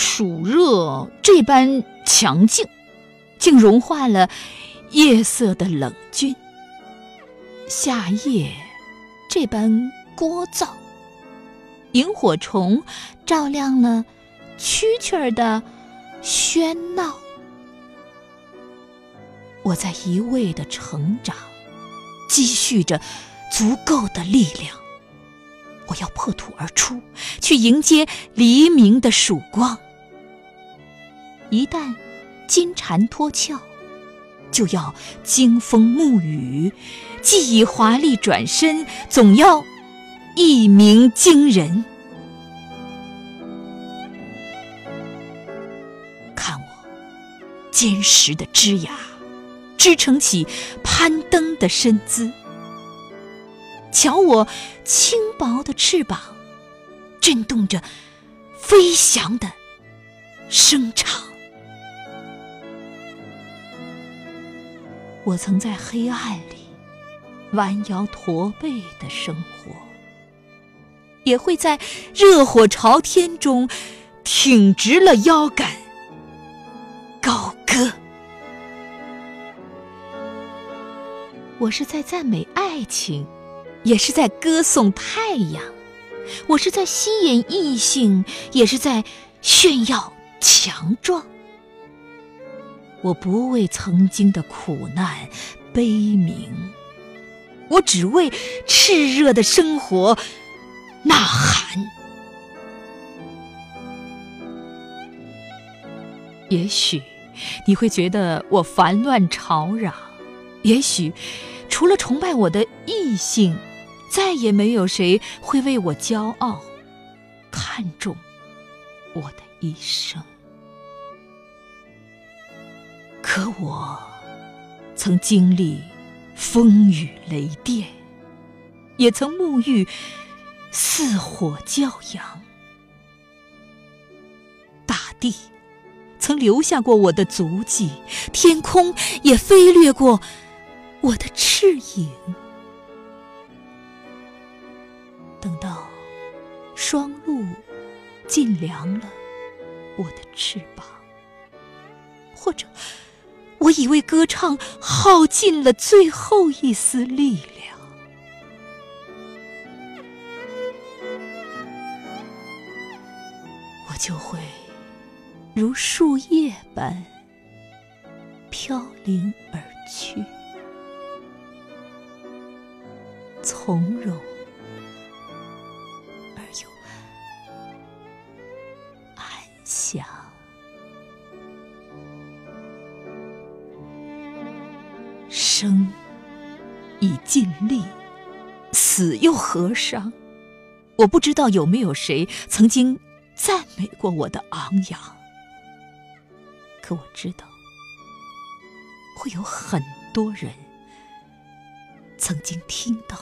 暑热这般强劲，竟融化了夜色的冷峻；夏夜这般聒噪，萤火虫照亮了蛐蛐儿的喧闹。我在一味的成长，积蓄着足够的力量。我要破土而出，去迎接黎明的曙光。一旦金蝉脱壳，就要惊风沐雨；既已华丽转身，总要一鸣惊人。看我坚实的枝桠，支撑起攀登的身姿。瞧我轻薄的翅膀，震动着飞翔的声场。我曾在黑暗里弯腰驼背的生活，也会在热火朝天中挺直了腰杆高歌。我是在赞美爱情。也是在歌颂太阳，我是在吸引异性，也是在炫耀强壮。我不为曾经的苦难悲鸣，我只为炽热的生活呐喊。也许你会觉得我烦乱吵嚷，也许除了崇拜我的异性。再也没有谁会为我骄傲，看重我的一生。可我曾经历风雨雷电，也曾沐浴似火骄阳。大地曾留下过我的足迹，天空也飞掠过我的翅影。等到霜露尽凉了我的翅膀，或者我以为歌唱耗尽了最后一丝力量，我就会如树叶般飘零而去，从容。生已尽力，死又何伤？我不知道有没有谁曾经赞美过我的昂扬，可我知道，会有很多人曾经听到